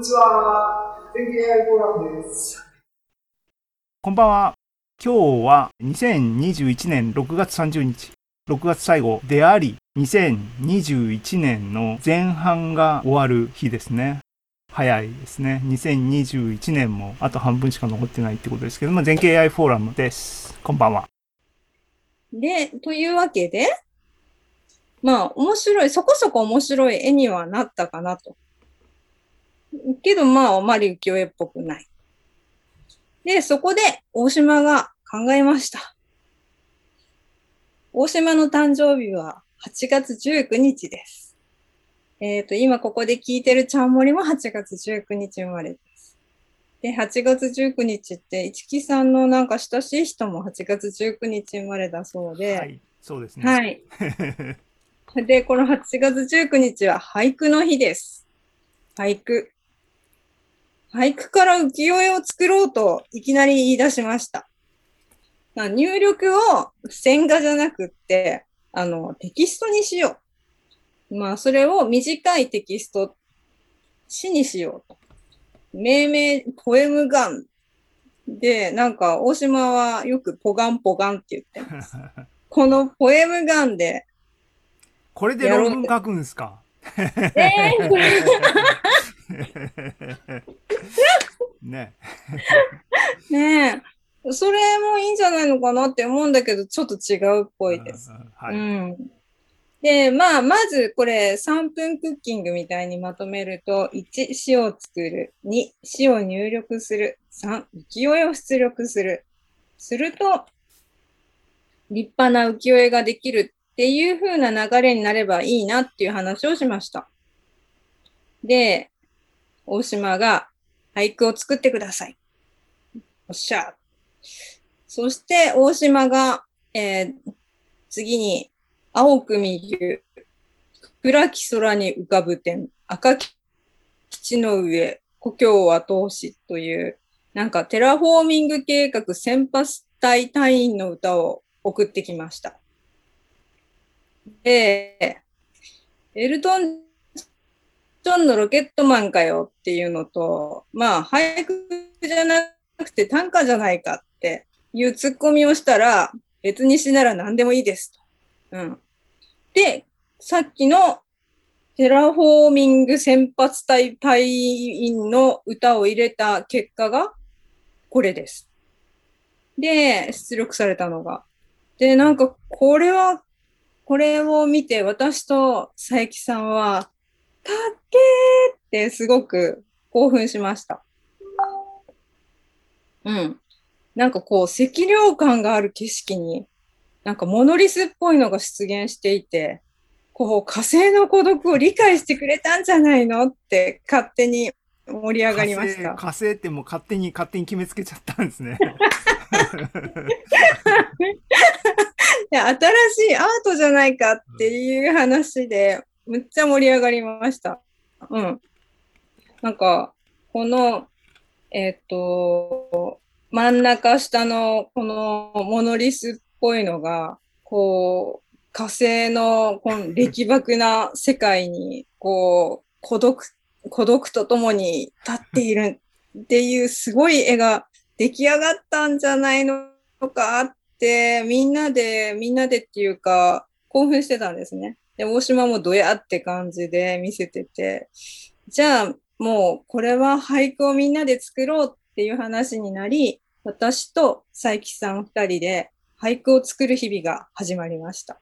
にちは。天気 AI フォーラムです。こんばんは。今日は2021年6月30日、6月最後であり、2021年の前半が終わる日ですね。早いですね。2021年もあと半分しか残ってないってことですけども、全景 AI フォーラムです。こんばんは。で、というわけで、まあ、面白い、そこそこ面白い絵にはなったかなと。けど、まあ、あまり浮世絵っぽくない。で、そこで、大島が考えました。大島の誕生日は8月19日です。えっ、と、今ここで聞いてるちゃんもりも8月19日生まれです。で、8月19日って、市木さんのなんか親しい人も8月19日生まれだそうで、はい、そうですね。はい。で、この8月19日は俳句の日です。俳句。俳句から浮世絵を作ろうといきなり言い出しました。まあ入力を線画じゃなくって、あの、テキストにしよう。まあ、それを短いテキスト、詩にしようと。命名、ポエムガン。で、なんか、大島はよくポガンポガンって言ってます。このポエムガンで、これで論文書くんですか？えー、ね。ねえ、それもいいんじゃないのかなって思うんだけど、ちょっと違うっぽいです。はい。うん。で、まあ、まずこれ3分クッキングみたいにまとめると、1、詩を作る。2、詩を入力する。3、浮世絵を出力する。すると、立派な浮世絵ができるっていう風な流れになればいいなっていう話をしました。で、大島が俳句を作ってください。おっしゃ。そして、大島が、えー次に、青く見る、暗き空に浮かぶ点、赤き基地の上、故郷は通しという、なんかテラフォーミング計画先発隊隊員の歌を送ってきました。で、エルトン・ジョンのロケットマンかよっていうのと、まあ、俳句じゃなくて短歌じゃないかっていうツッコミをしたら、別に詩なら何でもいいですと。うん。で、さっきのテラフォーミング先発隊隊員の歌を入れた結果がこれです。で、出力されたのが。で、なんかこれは、これを見て私と佐伯さんは、っけーってすごく興奮しました。うん。なんかこう、赤涼感がある景色に、なんかモノリスっぽいのが出現していて、こう、火星の孤独を理解してくれたんじゃないのって勝手に盛り上がりました。火星火星ってもう勝手に勝手に決めつけちゃったんですね。で新しいアートじゃないかっていう話で、むっちゃ盛り上がりました。うん。なんか、この、えっ、と、真ん中下のこのモノリスっぽいのが、こう、火星のこの歴漠な世界に、こう、孤独、孤独とともに立っているっていうすごい絵が出来上がったんじゃないのかって、みんなで、みんなでっていうか、興奮してたんですね。で、大島もドヤって感じで見せてて、じゃあ、もう、これは俳句をみんなで作ろうっていう話になり、私と佐伯さん2人で俳句を作る日々が始まりました。